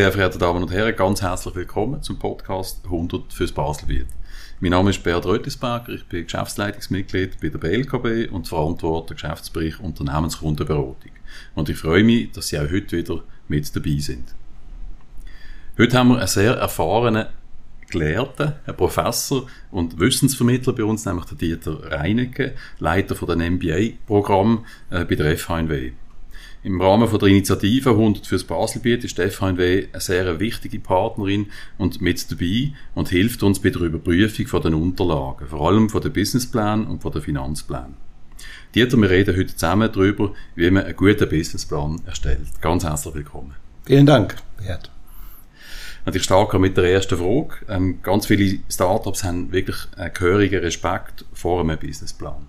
sehr verehrte Damen und Herren, ganz herzlich willkommen zum Podcast 100 fürs Baselbiet. Mein Name ist Bert Röttisberger, ich bin Geschäftsleitungsmitglied bei der BLKB und verantworte Geschäftsbereich Unternehmenskundenberatung. Und ich freue mich, dass Sie auch heute wieder mit dabei sind. Heute haben wir einen sehr erfahrenen Gelehrten, einen Professor und Wissensvermittler bei uns, nämlich Dieter Reinecke, Leiter von dem MBA-Programm äh, bei der FHNW. Im Rahmen von der Initiative 100 fürs Baselbiet ist die FHNW eine sehr wichtige Partnerin und mit dabei und hilft uns bei der Überprüfung von den Unterlagen, vor allem von den Businessplan und von den Finanzplan. Dieter, wir reden heute zusammen darüber, wie man einen guten Businessplan erstellt. Ganz herzlich willkommen. Vielen Dank, Bert. Und ich starte mit der ersten Frage. Ähm, ganz viele Startups haben wirklich einen gehörigen Respekt vor einem Businessplan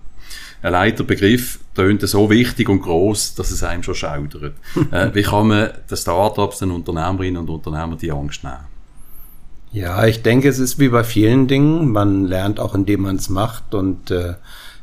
allein der Begriff tönt so wichtig und groß, dass es einem schon schaudert. äh, wie kann man den Startups, den Unternehmerinnen und Unternehmern die Angst nehmen? Ja, ich denke, es ist wie bei vielen Dingen. Man lernt auch, indem man es macht. Und äh,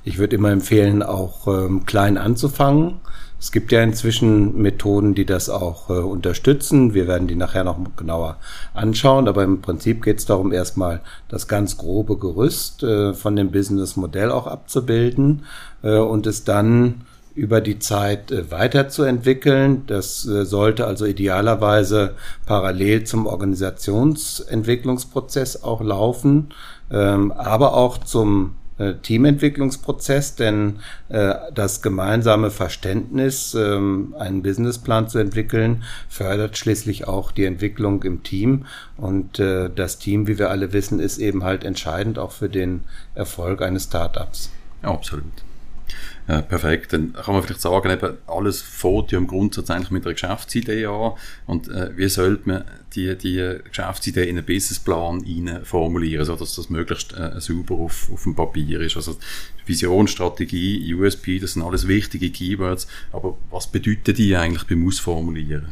ich würde immer empfehlen, auch ähm, klein anzufangen. Es gibt ja inzwischen Methoden, die das auch äh, unterstützen. Wir werden die nachher noch genauer anschauen, aber im Prinzip geht es darum, erstmal das ganz grobe Gerüst äh, von dem Businessmodell auch abzubilden äh, und es dann über die Zeit äh, weiterzuentwickeln. Das äh, sollte also idealerweise parallel zum Organisationsentwicklungsprozess auch laufen, ähm, aber auch zum äh, Teamentwicklungsprozess, denn äh, das gemeinsame Verständnis, ähm, einen Businessplan zu entwickeln, fördert schließlich auch die Entwicklung im Team. Und äh, das Team, wie wir alle wissen, ist eben halt entscheidend auch für den Erfolg eines Startups. Ja, absolut. Ja, perfekt. Dann kann man vielleicht sagen, eben alles fängt ja im Grundsatz eigentlich mit einer Geschäftsidee an. Und äh, wie sollte man die, die Geschäftsidee in einen Businessplan formulieren, sodass das möglichst äh, sauber auf, auf dem Papier ist? Also Vision, Strategie, USP, das sind alles wichtige Keywords. Aber was bedeuten die eigentlich beim Ausformulieren?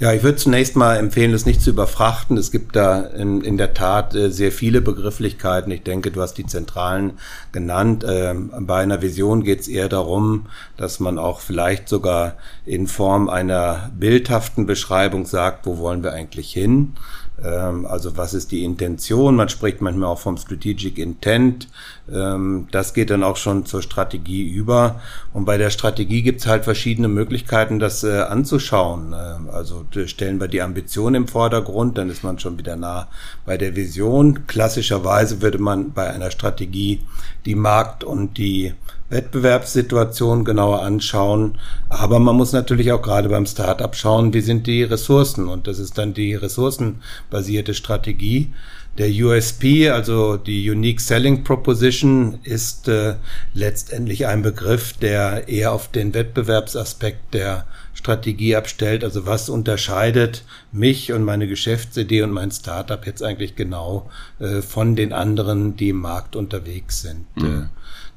Ja, ich würde zunächst mal empfehlen, das nicht zu überfrachten. Es gibt da in, in der Tat äh, sehr viele Begrifflichkeiten. Ich denke, du hast die zentralen genannt. Ähm, bei einer Vision geht es eher darum, dass man auch vielleicht sogar in Form einer bildhaften Beschreibung sagt, wo wollen wir eigentlich hin. Ähm, also was ist die Intention? Man spricht manchmal auch vom Strategic Intent. Ähm, das geht dann auch schon zur Strategie über. Und bei der Strategie gibt es halt verschiedene Möglichkeiten, das äh, anzuschauen. Ähm, also stellen wir die Ambition im Vordergrund, dann ist man schon wieder nah bei der Vision. Klassischerweise würde man bei einer Strategie die Markt- und die Wettbewerbssituation genauer anschauen. Aber man muss natürlich auch gerade beim Startup schauen, wie sind die Ressourcen. Und das ist dann die ressourcenbasierte Strategie. Der USP, also die Unique Selling Proposition, ist äh, letztendlich ein Begriff, der eher auf den Wettbewerbsaspekt der Strategie abstellt. Also was unterscheidet mich und meine Geschäftsidee und mein Startup jetzt eigentlich genau äh, von den anderen, die im Markt unterwegs sind. Mhm. Äh,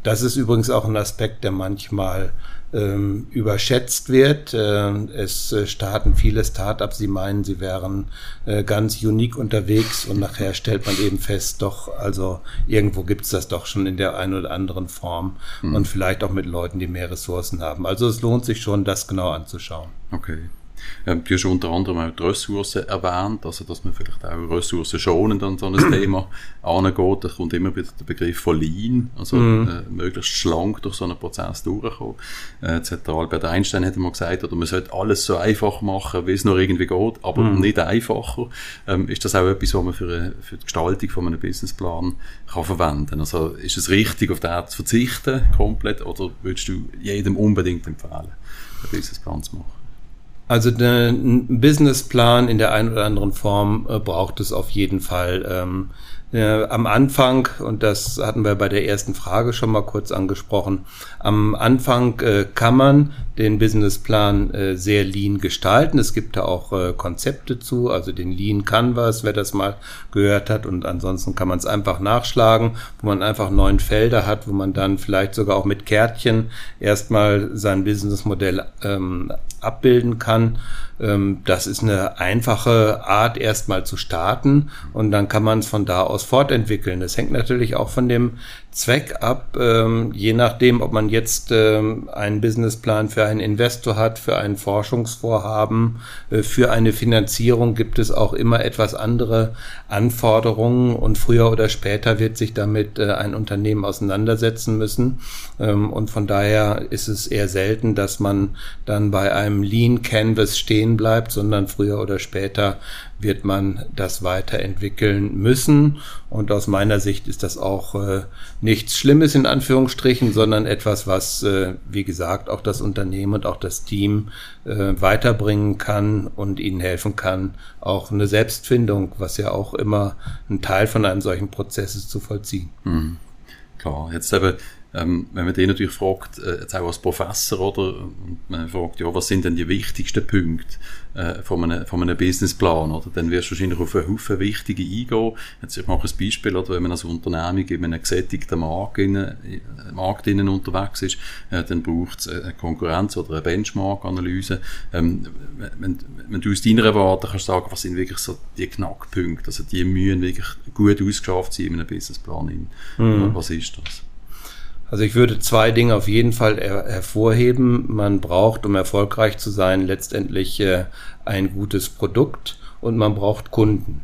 das ist übrigens auch ein Aspekt, der manchmal ähm, überschätzt wird. Äh, es starten viele Startups, sie meinen, sie wären äh, ganz unique unterwegs und nachher stellt man eben fest, doch, also irgendwo gibt's das doch schon in der einen oder anderen Form mhm. und vielleicht auch mit Leuten, die mehr Ressourcen haben. Also es lohnt sich schon, das genau anzuschauen. Okay. Ähm, du hast unter anderem auch die Ressourcen erwähnt, also dass man vielleicht auch Ressourcen schonend an so ein Thema angeht. Da kommt immer wieder der Begriff von Lean, also mhm. äh, möglichst schlank durch so einen Prozess durchkommen. Äh. Albert Einstein hat mal gesagt, oder man sollte alles so einfach machen, wie es nur irgendwie geht, aber mhm. nicht einfacher. Ähm, ist das auch etwas, was man für, eine, für die Gestaltung von einem Businessplan kann verwenden? Also ist es richtig, auf das zu verzichten komplett, oder würdest du jedem unbedingt empfehlen, einen Businessplan zu machen? Also einen Businessplan in der einen oder anderen Form äh, braucht es auf jeden Fall. Ähm, äh, am Anfang, und das hatten wir bei der ersten Frage schon mal kurz angesprochen, am Anfang äh, kann man den Businessplan äh, sehr lean gestalten. Es gibt da auch äh, Konzepte zu, also den Lean Canvas, wer das mal gehört hat. Und ansonsten kann man es einfach nachschlagen, wo man einfach neun Felder hat, wo man dann vielleicht sogar auch mit Kärtchen erstmal sein Businessmodell ähm, abbilden kann. Ähm, das ist eine einfache Art, erstmal zu starten und dann kann man es von da aus fortentwickeln. Das hängt natürlich auch von dem Zweck ab, ähm, je nachdem, ob man jetzt ähm, einen Businessplan für einen Investor hat, für ein Forschungsvorhaben, äh, für eine Finanzierung, gibt es auch immer etwas andere Anforderungen und früher oder später wird sich damit äh, ein Unternehmen auseinandersetzen müssen. Ähm, und von daher ist es eher selten, dass man dann bei einem Lean Canvas stehen bleibt, sondern früher oder später wird man das weiterentwickeln müssen. Und aus meiner Sicht ist das auch äh, nichts Schlimmes in Anführungsstrichen, sondern etwas, was, äh, wie gesagt, auch das Unternehmen und auch das Team äh, weiterbringen kann und ihnen helfen kann, auch eine Selbstfindung, was ja auch immer ein Teil von einem solchen Prozess ist, zu vollziehen. Mhm. Klar, jetzt eben ähm, wenn man den natürlich fragt, äh, jetzt auch als Professor, oder, und man fragt, ja, was sind denn die wichtigsten Punkte äh, von, einem, von einem Businessplan, oder, dann wirst du wahrscheinlich auf einen Haufen wichtige eingehen. Jetzt, ich mache ein Beispiel, oder, wenn man als Unternehmung in einem gesättigten Markt, in, äh, Markt innen unterwegs ist, äh, dann braucht es eine Konkurrenz- oder eine Benchmark-Analyse. Ähm, wenn, wenn du aus deiner Warte kannst sagen, was sind wirklich so die Knackpunkte, also die mühen wirklich gut ausgeschafft sein in einem Businessplan. Mhm. Was ist das? Also ich würde zwei Dinge auf jeden Fall her hervorheben. Man braucht, um erfolgreich zu sein, letztendlich äh, ein gutes Produkt und man braucht Kunden.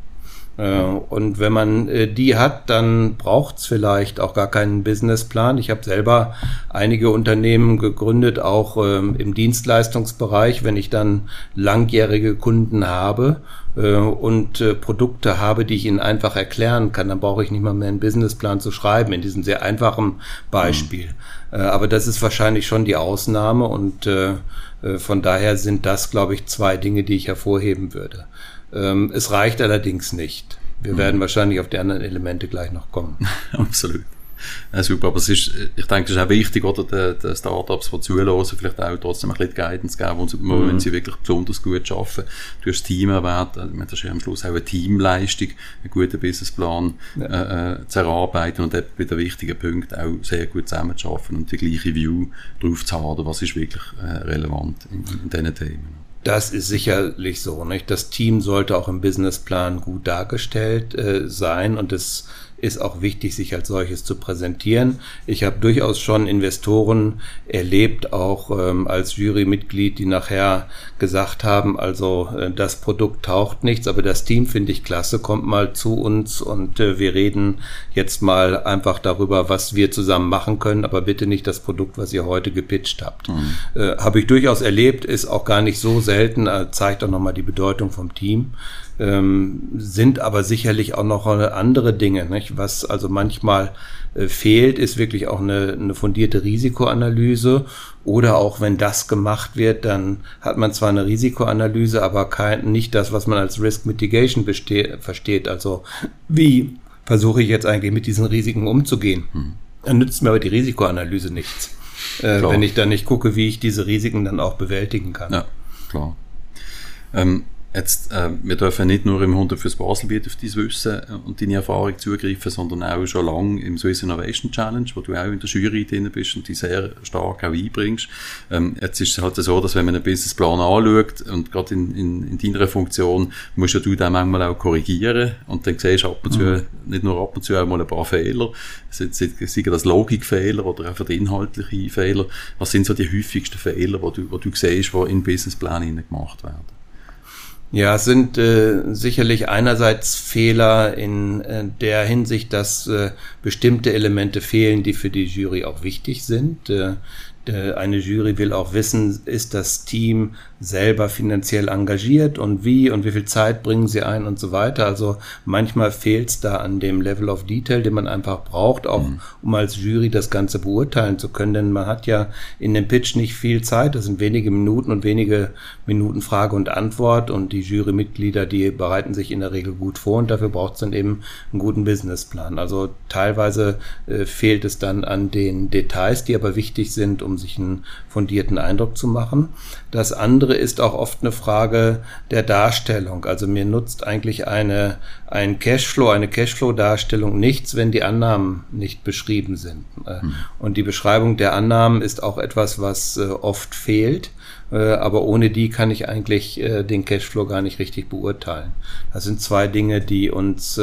Äh, und wenn man äh, die hat, dann braucht's vielleicht auch gar keinen Businessplan. Ich habe selber einige Unternehmen gegründet, auch ähm, im Dienstleistungsbereich. Wenn ich dann langjährige Kunden habe äh, und äh, Produkte habe, die ich ihnen einfach erklären kann, dann brauche ich nicht mal mehr einen Businessplan zu schreiben, in diesem sehr einfachen Beispiel. Mhm. Äh, aber das ist wahrscheinlich schon die Ausnahme und von daher sind das, glaube ich, zwei Dinge, die ich hervorheben würde. Ähm, es reicht allerdings nicht. Wir mhm. werden wahrscheinlich auf die anderen Elemente gleich noch kommen. Absolut. Ja, super, aber es ist, ich denke, es ist auch wichtig, oder, den, den Startups, die zuhören, vielleicht auch trotzdem ein bisschen Guidance geben, wo sie, mhm. wenn sie wirklich besonders gut arbeiten. Du hast das Team erwähnt, das ist ja am Schluss auch eine Teamleistung, einen guten Businessplan ja. äh, äh zu erarbeiten und bei den wichtigen Punkten auch sehr gut zusammenzuarbeiten und die gleiche View drauf zu haben, was ist wirklich äh, relevant in, in diesen Themen. Das ist sicherlich so. Nicht? Das Team sollte auch im Businessplan gut dargestellt äh, sein und es ist auch wichtig, sich als solches zu präsentieren. Ich habe durchaus schon Investoren erlebt, auch ähm, als Jurymitglied, die nachher gesagt haben, also äh, das Produkt taucht nichts, aber das Team finde ich klasse, kommt mal zu uns und äh, wir reden jetzt mal einfach darüber, was wir zusammen machen können, aber bitte nicht das Produkt, was ihr heute gepitcht habt. Mhm. Äh, habe ich durchaus erlebt, ist auch gar nicht so selten, äh, zeigt auch nochmal die Bedeutung vom Team ähm, sind aber sicherlich auch noch andere Dinge. Nicht? Was also manchmal äh, fehlt, ist wirklich auch eine, eine fundierte Risikoanalyse. Oder auch wenn das gemacht wird, dann hat man zwar eine Risikoanalyse, aber kein, nicht das, was man als Risk Mitigation versteht. Also wie versuche ich jetzt eigentlich mit diesen Risiken umzugehen? Hm. Dann nützt mir aber die Risikoanalyse nichts. Äh, wenn ich dann nicht gucke, wie ich diese Risiken dann auch bewältigen kann. Ja, klar. Ähm, Jetzt, äh, wir dürfen nicht nur im 100 fürs Baselbiet auf dein Wissen und deine Erfahrung zugreifen, sondern auch schon lange im Swiss Innovation Challenge, wo du auch in der Jury drin bist und die sehr stark auch einbringst. Ähm, jetzt ist es halt so, dass wenn man einen Businessplan anschaut und gerade in, in, in deiner Funktion musst ja du dann manchmal auch korrigieren und dann siehst du ab und zu, mhm. nicht nur ab und zu auch mal ein paar Fehler, sei das Logikfehler oder einfach inhaltliche Fehler. Was sind so die häufigsten Fehler, die du, die du siehst, die in Businessplänen gemacht werden? Ja, es sind äh, sicherlich einerseits Fehler in äh, der Hinsicht, dass äh, bestimmte Elemente fehlen, die für die Jury auch wichtig sind. Äh, eine Jury will auch wissen, ist das Team selber finanziell engagiert und wie und wie viel Zeit bringen sie ein und so weiter. Also manchmal fehlt es da an dem Level of Detail, den man einfach braucht, auch mhm. um als Jury das Ganze beurteilen zu können. Denn man hat ja in dem Pitch nicht viel Zeit. Das sind wenige Minuten und wenige Minuten Frage und Antwort und die Jurymitglieder, die bereiten sich in der Regel gut vor und dafür braucht es dann eben einen guten Businessplan. Also teilweise äh, fehlt es dann an den Details, die aber wichtig sind, um sich einen fundierten Eindruck zu machen. Das andere ist auch oft eine Frage der Darstellung. Also mir nutzt eigentlich eine, ein Cashflow, eine Cashflow-Darstellung nichts, wenn die Annahmen nicht beschrieben sind. Hm. Und die Beschreibung der Annahmen ist auch etwas, was äh, oft fehlt. Äh, aber ohne die kann ich eigentlich äh, den Cashflow gar nicht richtig beurteilen. Das sind zwei Dinge, die uns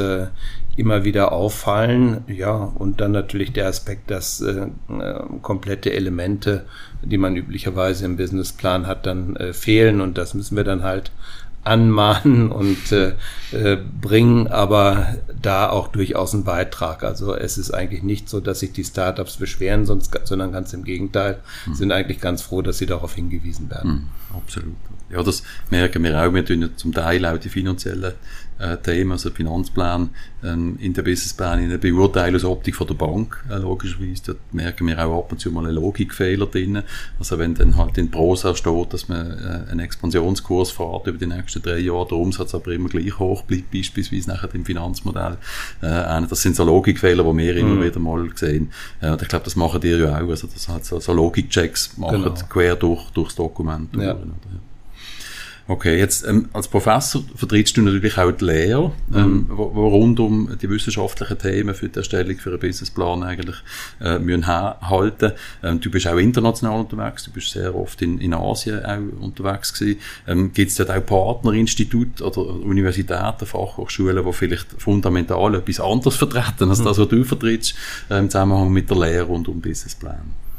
immer wieder auffallen. Ja, und dann natürlich der Aspekt, dass äh, äh, komplette Elemente, die man üblicherweise im Businessplan hat, dann äh, fehlen. Und das müssen wir dann halt anmahnen und äh, äh, bringen aber da auch durchaus einen Beitrag. Also es ist eigentlich nicht so, dass sich die Startups beschweren, sonst, sondern ganz im Gegenteil, mhm. sind eigentlich ganz froh, dass sie darauf hingewiesen werden. Mhm, absolut. Ja, das merken wir auch. Wir tun zum Teil auch die finanziellen äh, Themen, also Finanzplan, ähm, in der Businessplan in der Beurteilungsoptik von der Bank, äh, logischerweise. Da merken wir auch ab und zu mal einen Logikfehler drin. Also wenn dann halt in Prosa steht, dass man äh, einen Expansionskurs fährt über die nächsten drei Jahre, der Umsatz aber immer gleich hoch bleibt, beispielsweise nachher im Finanzmodell. Äh, das sind so Logikfehler, die wir immer mhm. wieder mal sehen. Äh, und ich glaube, das machen die ja auch. Also das hat so, so Logikchecks machen genau. quer durch, durchs Dokument. Ja. Durch, Okay, jetzt ähm, als Professor vertrittst du natürlich auch die Lehre, ähm, mhm. wo, wo, rund um die wissenschaftlichen Themen für die Erstellung für einen Businessplan eigentlich äh, müssen halten. Ähm, du bist auch international unterwegs, du bist sehr oft in, in Asien auch unterwegs gewesen. Ähm, Gibt es dort auch Partnerinstitute oder Universitäten, Fachhochschulen, die vielleicht fundamental etwas anderes vertreten als mhm. das, was du vertrittst äh, im Zusammenhang mit der Lehre rund um Businessplan?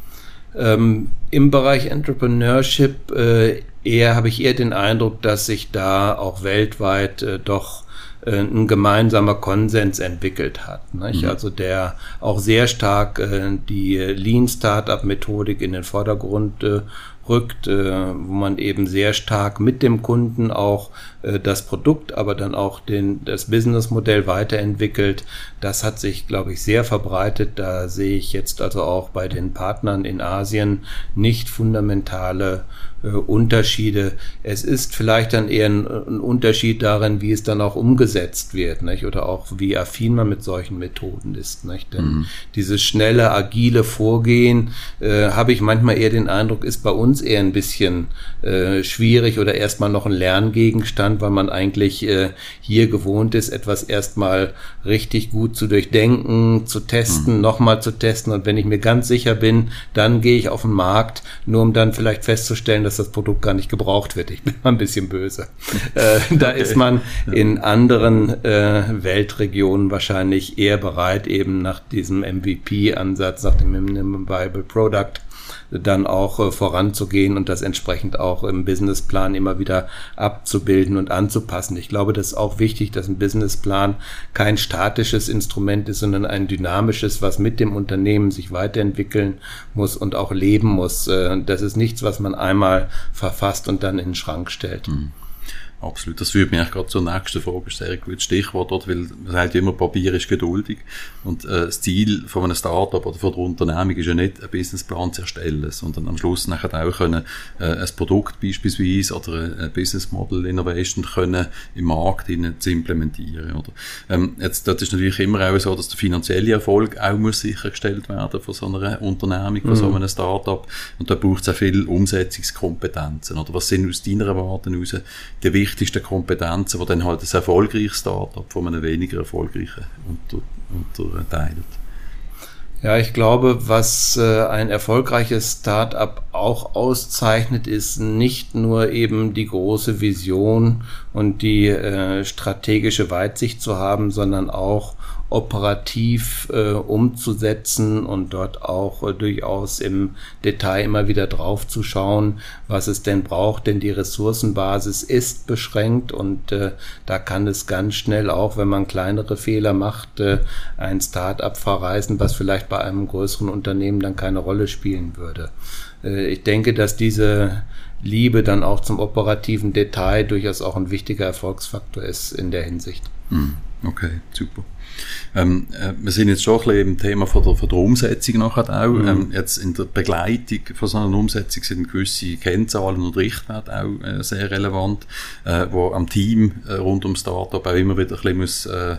Ähm, Im Bereich Entrepreneurship äh, eher habe ich eher den Eindruck, dass sich da auch weltweit äh, doch äh, ein gemeinsamer Konsens entwickelt hat. Nicht? Mhm. Also der auch sehr stark äh, die Lean Startup Methodik in den Vordergrund äh, rückt, äh, wo man eben sehr stark mit dem Kunden auch äh, das Produkt, aber dann auch den, das Businessmodell weiterentwickelt. Das hat sich, glaube ich, sehr verbreitet. Da sehe ich jetzt also auch bei den Partnern in Asien nicht fundamentale äh, Unterschiede. Es ist vielleicht dann eher ein, ein, Unterschied darin, wie es dann auch umgesetzt wird, nicht? oder auch wie affin man mit solchen Methoden ist. Nicht? Denn mhm. dieses schnelle, agile Vorgehen, äh, habe ich manchmal eher den Eindruck, ist bei uns eher ein bisschen äh, schwierig oder erstmal noch ein Lerngegenstand, weil man eigentlich äh, hier gewohnt ist, etwas erstmal richtig gut zu durchdenken, zu testen, mhm. nochmal zu testen. Und wenn ich mir ganz sicher bin, dann gehe ich auf den Markt, nur um dann vielleicht festzustellen, dass das Produkt gar nicht gebraucht wird. Ich bin mal ein bisschen böse. äh, da okay. ist man in anderen äh, Weltregionen wahrscheinlich eher bereit, eben nach diesem MVP-Ansatz, nach dem Minimum Viable Product, dann auch äh, voranzugehen und das entsprechend auch im Businessplan immer wieder abzubilden und anzupassen. Ich glaube, das ist auch wichtig, dass ein Businessplan kein statisches Instrument ist, sondern ein dynamisches, was mit dem Unternehmen sich weiterentwickeln muss und auch leben muss. Äh, das ist nichts, was man einmal verfasst und dann in den Schrank stellt. Mhm. Absolut. Das führt mich gerade zur nächsten Frage. Das ist ein sehr gutes Stichwort dort, weil man sagt immer, Papier ist geduldig. Und äh, das Ziel von einem Startup oder von der Unternehmung ist ja nicht, einen Businessplan zu erstellen, sondern am Schluss nachher auch können, äh, ein Produkt beispielsweise oder ein Business Model Innovation können im Markt zu implementieren. Oder? Ähm, jetzt, das ist natürlich immer auch so, dass der finanzielle Erfolg auch muss sichergestellt werden von so einer Unternehmung, von mhm. so einem Startup. Und da braucht es auch viel Umsetzungskompetenzen. Oder was sind aus deiner Erwartung heraus die wichtigsten Kompetenzen, die dann halt ein erfolgreiches Startup von einem weniger erfolgreichen unter, unterteilt. Ja, ich glaube, was äh, ein erfolgreiches Startup auch auszeichnet, ist nicht nur eben die große Vision und die äh, strategische Weitsicht zu haben, sondern auch operativ äh, umzusetzen und dort auch äh, durchaus im Detail immer wieder drauf zu schauen, was es denn braucht, denn die Ressourcenbasis ist beschränkt und äh, da kann es ganz schnell auch, wenn man kleinere Fehler macht, äh, ein Start-up verreisen, was vielleicht bei einem größeren Unternehmen dann keine Rolle spielen würde. Äh, ich denke, dass diese Liebe dann auch zum operativen Detail durchaus auch ein wichtiger Erfolgsfaktor ist in der Hinsicht. Hm, okay, super. Ähm, äh, wir sind jetzt schon ein bisschen im Thema von der, von der Umsetzung nachher auch. Mhm. Ähm, jetzt in der Begleitung von so einer Umsetzung sind gewisse Kennzahlen und Richtwerte auch äh, sehr relevant, äh, wo am Team äh, rund um Startup auch immer wieder ein bisschen muss, äh,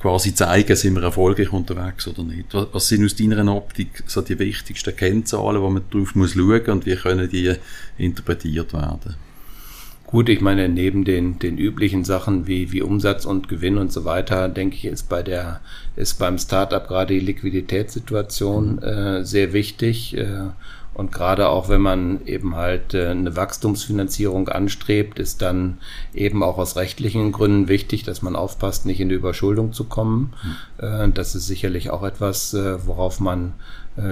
quasi zeigen, sind wir erfolgreich unterwegs oder nicht. Was, was sind aus deiner Optik so die wichtigsten Kennzahlen, wo man drauf muss schauen und wie können die interpretiert werden? Gut, ich meine, neben den, den üblichen Sachen wie, wie Umsatz und Gewinn und so weiter, denke ich, ist bei der, ist beim Startup gerade die Liquiditätssituation äh, sehr wichtig. Äh, Und gerade auch wenn man eben halt äh, eine Wachstumsfinanzierung anstrebt, ist dann eben auch aus rechtlichen Gründen wichtig, dass man aufpasst, nicht in die Überschuldung zu kommen. Mhm. Das ist sicherlich auch etwas, äh, worauf man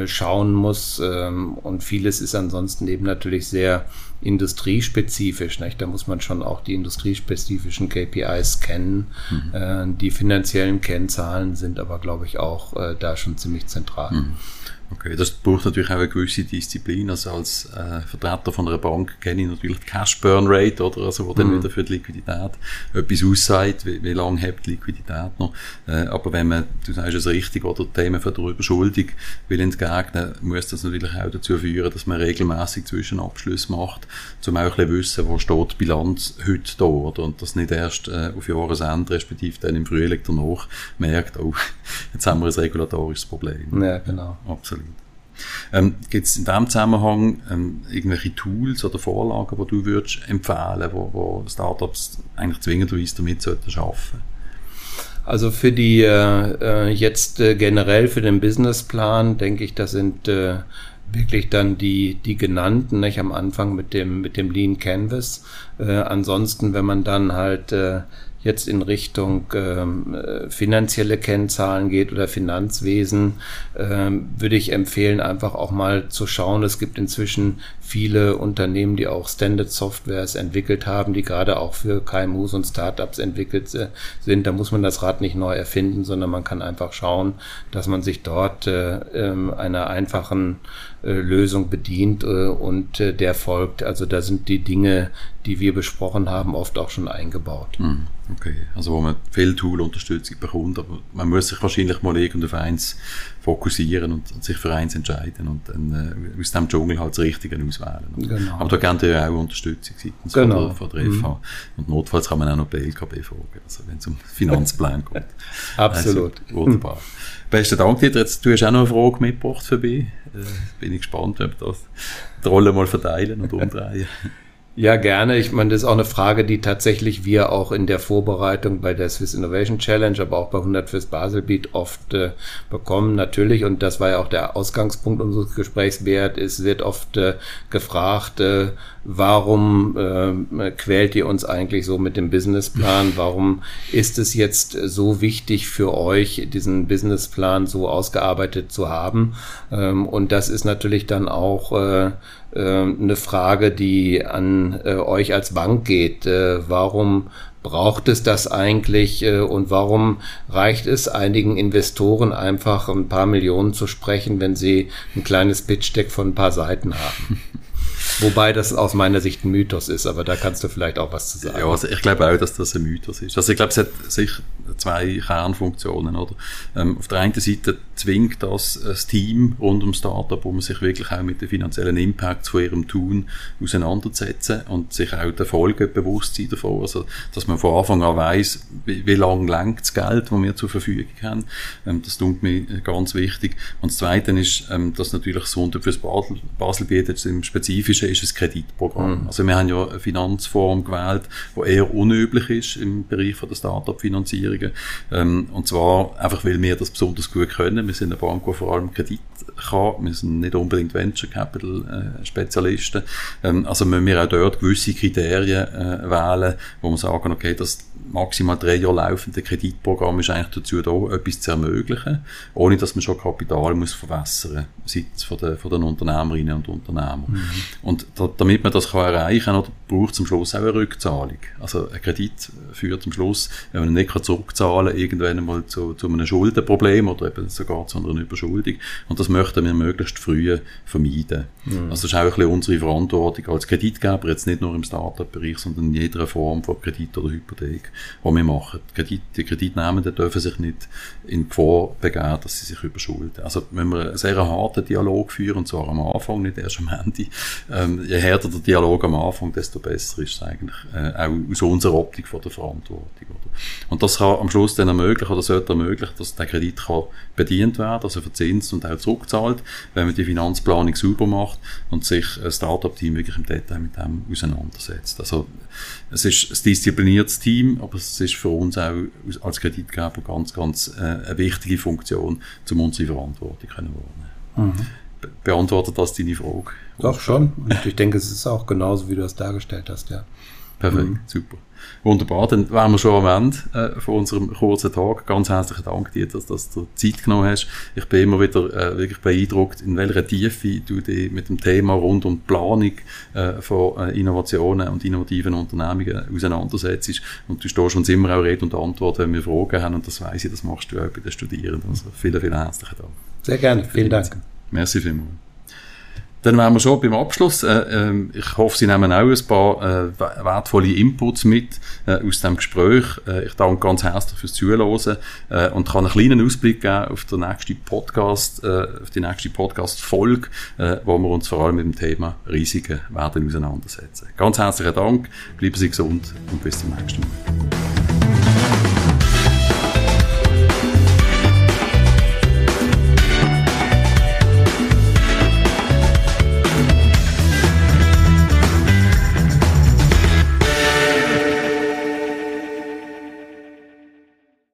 schauen muss. Ähm, und vieles ist ansonsten eben natürlich sehr industriespezifisch. Nicht? Da muss man schon auch die industriespezifischen KPIs kennen. Mhm. Die finanziellen Kennzahlen sind aber, glaube ich, auch da schon ziemlich zentral. Mhm. Okay, das braucht natürlich auch eine gewisse Disziplin. Also als äh, Vertreter von einer Bank kenne ich natürlich die Cash Burn Rate, oder? Also, wo mhm. dann wieder für die Liquidität etwas aussagt, wie, wie lange hat die Liquidität noch. Äh, aber wenn man, du sagst es richtig, oder Themen von der Überschuldung will entgegnen, muss das natürlich auch dazu führen, dass man regelmäßig Zwischenabschlüsse macht, um auch ein bisschen wissen, wo steht die Bilanz heute da, oder? Und das nicht erst äh, auf Jahresende, respektive dann im Frühling danach merkt, oh, jetzt haben wir ein regulatorisches Problem. Ja, genau. Absolut. Ähm, Gibt es in diesem Zusammenhang ähm, irgendwelche Tools oder Vorlagen, die du würdest empfehlen, wo, wo Startups eigentlich zwingenderweise damit sollten arbeiten? Also für die äh, äh, jetzt äh, generell für den Businessplan denke ich, das sind äh, wirklich dann die die genannten, nicht am Anfang mit dem mit dem Lean Canvas. Äh, ansonsten, wenn man dann halt äh, jetzt in Richtung ähm, äh, finanzielle Kennzahlen geht oder Finanzwesen, ähm, würde ich empfehlen, einfach auch mal zu schauen. Es gibt inzwischen viele Unternehmen, die auch Standard Softwares entwickelt haben, die gerade auch für KMUs und Startups entwickelt äh, sind. Da muss man das Rad nicht neu erfinden, sondern man kann einfach schauen, dass man sich dort äh, äh, einer einfachen äh, Lösung bedient äh, und der folgt. Also da sind die Dinge, die wir besprochen haben, oft auch schon eingebaut. Hm, okay, also wo man viel Tool-Unterstützung bekommt, aber man muss sich wahrscheinlich mal irgendwo auf eins fokussieren und, und sich für eins entscheiden und dann äh, aus dem Dschungel halt das Richtige auswählen. Genau. Aber da gerne ja auch Unterstützung seitens genau. von, der, von der FH. Mhm. Und notfalls kann man auch noch bei LKB fragen, also wenn es um Finanzplan kommt. Absolut. Also, wunderbar. Mhm. Besten Dank dir. Jetzt, du hast auch noch eine Frage mitgebracht für mich. Äh, bin ich gespannt, ob wir das die Rolle mal verteilen und umdrehen. Ja, gerne. Ich meine, das ist auch eine Frage, die tatsächlich wir auch in der Vorbereitung bei der Swiss Innovation Challenge, aber auch bei 100 fürs Baselbeat oft äh, bekommen. Natürlich, und das war ja auch der Ausgangspunkt unseres Gesprächs wert, es wird oft äh, gefragt, äh, warum äh, quält ihr uns eigentlich so mit dem Businessplan? Warum ist es jetzt so wichtig für euch, diesen Businessplan so ausgearbeitet zu haben? Ähm, und das ist natürlich dann auch äh, eine Frage, die an äh, euch als Bank geht. Äh, warum braucht es das eigentlich äh, und warum reicht es einigen Investoren einfach ein paar Millionen zu sprechen, wenn sie ein kleines Pitch-Deck von ein paar Seiten haben? Wobei das aus meiner Sicht ein Mythos ist, aber da kannst du vielleicht auch was zu sagen. Ja, also ich glaube auch, dass das ein Mythos ist. Also ich glaube, es hat sich zwei Kernfunktionen, oder? Ähm, auf der einen Seite zwingt das das Team rund um Startup, man sich wirklich auch mit den finanziellen Impacts von ihrem Tun auseinandersetzen und sich auch der Folgen bewusst sein davon. Also, dass man von Anfang an weiss, wie, wie lange lenkt das Geld, das wir zur Verfügung haben. Ähm, das tut mir ganz wichtig. Und das Zweite ist, ähm, dass natürlich das Runde fürs Basel, Basel bietet im Spezifischen ist ein Kreditprogramm. Mhm. Also wir haben ja eine Finanzform gewählt, die eher unüblich ist im Bereich von der Start-up-Finanzierungen. Ähm, und zwar einfach, weil wir das besonders gut können. Wir sind eine Bank, die vor allem Kredit kann. Wir sind nicht unbedingt Venture Capital äh. Ähm, also müssen wir auch dort gewisse Kriterien äh, wählen, wo wir sagen, okay, das maximal drei Jahre laufende Kreditprogramm ist eigentlich dazu da, etwas zu ermöglichen, ohne dass man schon Kapital muss verwässern muss, seitens von den, von den Unternehmerinnen und Unternehmern. Mhm. Und da, damit man das kann erreichen kann, braucht es am Schluss auch eine Rückzahlung. Also ein Kredit führt am Schluss, wenn man nicht zurückzahlen kann, irgendwann einmal zu, zu einem Schuldenproblem oder eben sogar zu einer Überschuldung. Und das möchten wir möglichst früh vermeiden. Mhm. Also das ist auch ein bisschen unsere Verantwortung als Kreditgeber, jetzt nicht nur im Startup-Bereich, sondern in jeder Form von Kredit oder Hypothek was wir machen. Die, die Kreditnehmenden dürfen sich nicht in Gefahr begeben, dass sie sich überschulden. Also wenn wir einen sehr harten Dialog führen, und zwar am Anfang, nicht erst am Ende, ähm, je härter der Dialog am Anfang, desto besser ist es eigentlich, äh, auch aus unserer Optik von der Verantwortung. Oder? Und das kann am Schluss dann ermöglichen, oder sollte ermöglichen, dass der Kredit kann bedient werden, also verzinst und auch zurückzahlt, wenn man die Finanzplanung sauber macht und sich ein Startup-Team wirklich im Detail mit dem auseinandersetzt. Also es ist ein diszipliniertes Team, aber es ist für uns auch als Kreditgeber ganz, ganz äh, eine wichtige Funktion, um unsere Verantwortung zu wahrnehmen. Mhm. Beantwortet das deine Frage? Doch schon. Und ich denke, es ist auch genauso, wie du es dargestellt hast, ja. Perfekt, mhm. super. Wunderbar, dann wären wir schon am Ende äh, von unserem kurzen Tag. Ganz herzlichen Dank dir, dass, dass du Zeit genommen hast. Ich bin immer wieder äh, wirklich beeindruckt, in welcher Tiefe du dich mit dem Thema rund um die Planung äh, von äh, Innovationen und innovativen Unternehmungen auseinandersetzt. Und du stehst uns immer auch Rede und Antwort, wenn wir Fragen haben. Und das weiß ich, das machst du auch bei den Studierenden. Also vielen, vielen herzlichen Dank. Sehr gerne, vielen Dank. Merci vielmals. Dann wären wir schon beim Abschluss. Äh, äh, ich hoffe, Sie nehmen auch ein paar äh, wertvolle Inputs mit äh, aus dem Gespräch. Ich danke ganz herzlich fürs Zuhören und kann einen kleinen Ausblick geben auf, den nächsten Podcast, auf die nächste Podcast-Folge, wo wir uns vor allem mit dem Thema Risiken werden auseinandersetzen. Ganz herzlichen Dank, bleiben Sie gesund und bis zum nächsten Mal.